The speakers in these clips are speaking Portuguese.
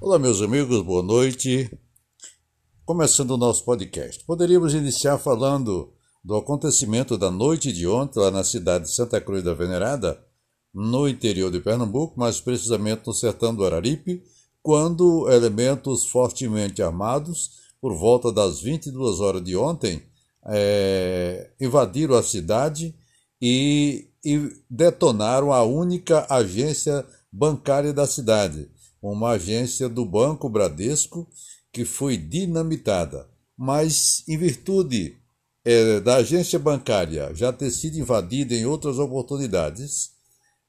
Olá, meus amigos, boa noite. Começando o nosso podcast. Poderíamos iniciar falando do acontecimento da noite de ontem, lá na cidade de Santa Cruz da Venerada, no interior de Pernambuco, mais precisamente no sertão do Araripe, quando elementos fortemente armados, por volta das 22 horas de ontem, é, invadiram a cidade e, e detonaram a única agência bancária da cidade, uma agência do Banco Bradesco que foi dinamitada. Mas, em virtude é, da agência bancária já ter sido invadida em outras oportunidades,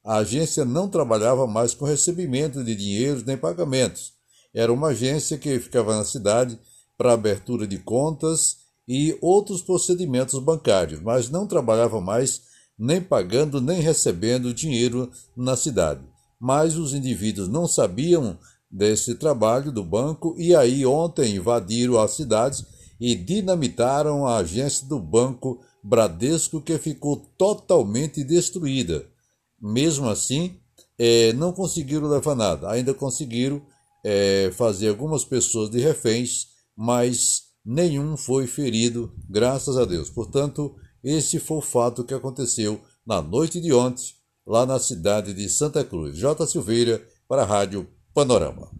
a agência não trabalhava mais com recebimento de dinheiros nem pagamentos. Era uma agência que ficava na cidade para abertura de contas e outros procedimentos bancários, mas não trabalhava mais nem pagando nem recebendo dinheiro na cidade. Mas os indivíduos não sabiam desse trabalho do banco e aí ontem invadiram as cidades e dinamitaram a agência do banco Bradesco que ficou totalmente destruída. Mesmo assim, é, não conseguiram levar nada, ainda conseguiram é, fazer algumas pessoas de reféns, mas nenhum foi ferido, graças a Deus. Portanto, esse foi o fato que aconteceu na noite de ontem, lá na cidade de Santa Cruz. J. Silveira, para a Rádio Panorama.